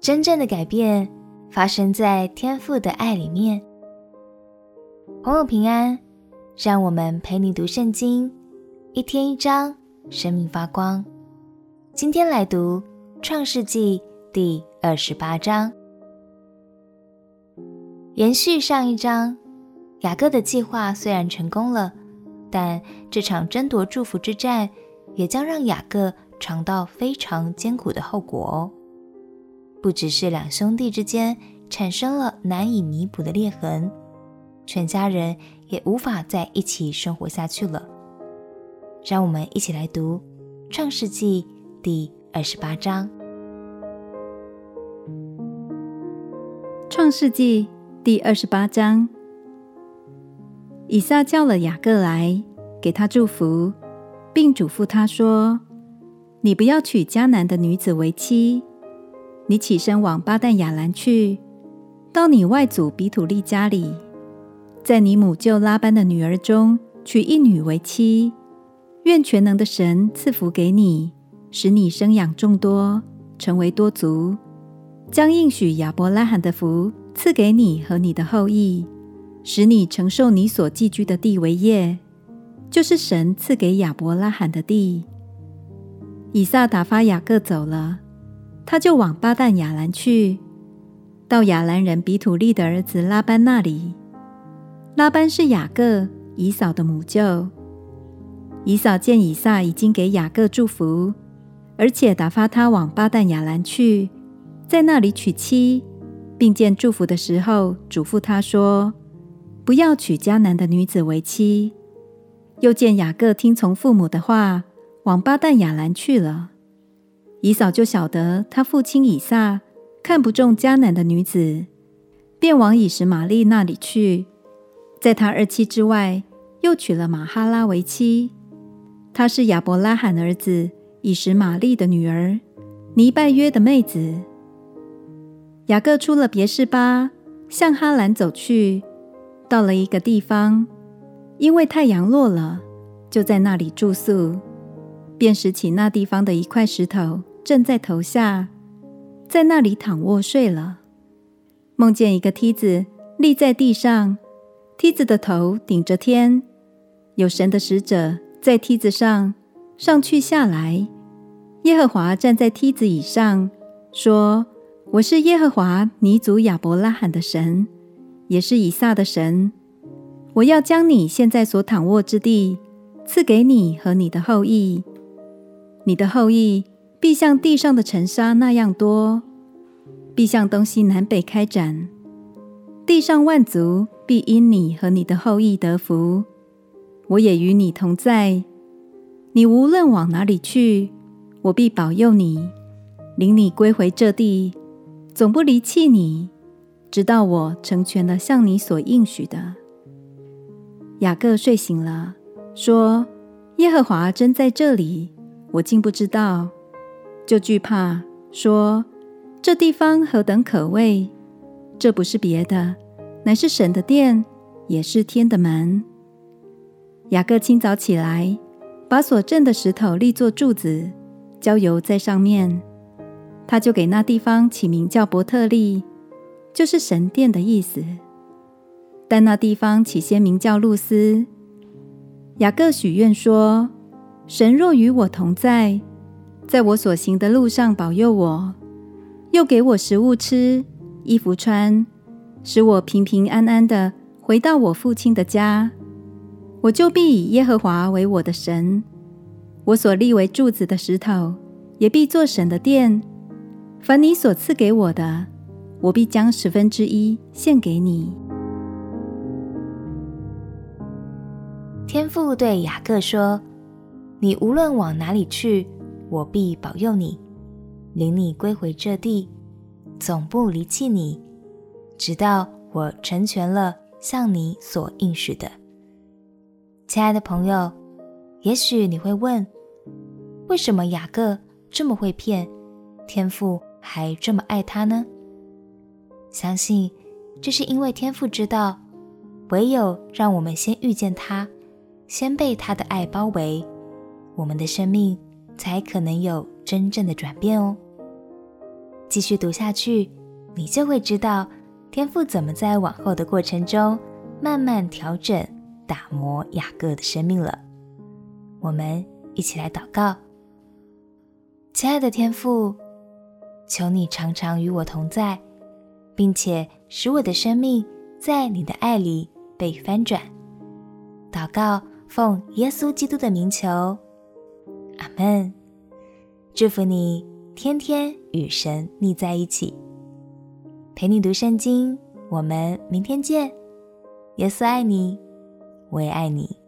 真正的改变发生在天父的爱里面。朋友平安，让我们陪你读圣经，一天一章，生命发光。今天来读创世纪第二十八章，延续上一章。雅各的计划虽然成功了，但这场争夺祝福之战也将让雅各尝到非常艰苦的后果哦。不只是两兄弟之间产生了难以弥补的裂痕，全家人也无法在一起生活下去了。让我们一起来读《创世纪》第二十八章。《创世纪》第二十八章。以撒叫了雅各来，给他祝福，并嘱咐他说：“你不要娶迦南的女子为妻。你起身往巴旦亚兰去，到你外祖比土利家里，在你母舅拉班的女儿中娶一女为妻。愿全能的神赐福给你，使你生养众多，成为多族，将应许亚伯拉罕的福赐给你和你的后裔。”使你承受你所寄居的地为业，就是神赐给亚伯拉罕的地。以撒打发雅各走了，他就往巴旦亚兰去，到亚兰人比土利的儿子拉班那里。拉班是雅各、以嫂的母舅。以嫂见以撒已经给雅各祝福，而且打发他往巴旦亚兰去，在那里娶妻，并见祝福的时候，嘱咐他说。不要娶迦南的女子为妻。又见雅各听从父母的话，往巴旦亚兰去了。以扫就晓得他父亲以撒看不中迦南的女子，便往以实玛利那里去，在他二妻之外，又娶了玛哈拉为妻。她是亚伯拉罕儿子以实玛利的女儿，尼拜约的妹子。雅各出了别是巴，向哈兰走去。到了一个地方，因为太阳落了，就在那里住宿，便拾起那地方的一块石头，正在头下，在那里躺卧睡了。梦见一个梯子立在地上，梯子的头顶着天，有神的使者在梯子上上去下来。耶和华站在梯子以上，说：“我是耶和华你祖亚伯拉罕的神。”也是以撒的神，我要将你现在所躺卧之地赐给你和你的后裔，你的后裔必像地上的尘沙那样多，必向东西南北开展，地上万族必因你和你的后裔得福。我也与你同在，你无论往哪里去，我必保佑你，领你归回这地，总不离弃你。直到我成全了向你所应许的。雅各睡醒了，说：“耶和华真在这里，我竟不知道，就惧怕，说：这地方何等可畏！这不是别的，乃是神的殿，也是天的门。”雅各清早起来，把所镇的石头立作柱子，浇油在上面，他就给那地方起名叫伯特利。就是神殿的意思，但那地方起先名叫路斯。雅各许愿说：“神若与我同在，在我所行的路上保佑我，又给我食物吃、衣服穿，使我平平安安的回到我父亲的家，我就必以耶和华为我的神。我所立为柱子的石头，也必作神的殿。凡你所赐给我的。”我必将十分之一献给你。天父对雅各说：“你无论往哪里去，我必保佑你，领你归回这地，总不离弃你，直到我成全了向你所应许的。”亲爱的朋友，也许你会问：为什么雅各这么会骗，天父还这么爱他呢？相信这是因为天父知道，唯有让我们先遇见他，先被他的爱包围，我们的生命才可能有真正的转变哦。继续读下去，你就会知道天父怎么在往后的过程中慢慢调整、打磨雅各的生命了。我们一起来祷告。亲爱的天父，求你常常与我同在，并且使我的生命在你的爱里被翻转。祷告，奉耶稣基督的名求，嗯。祝福你天天与神腻在一起，陪你读圣经。我们明天见。耶稣爱你，我也爱你。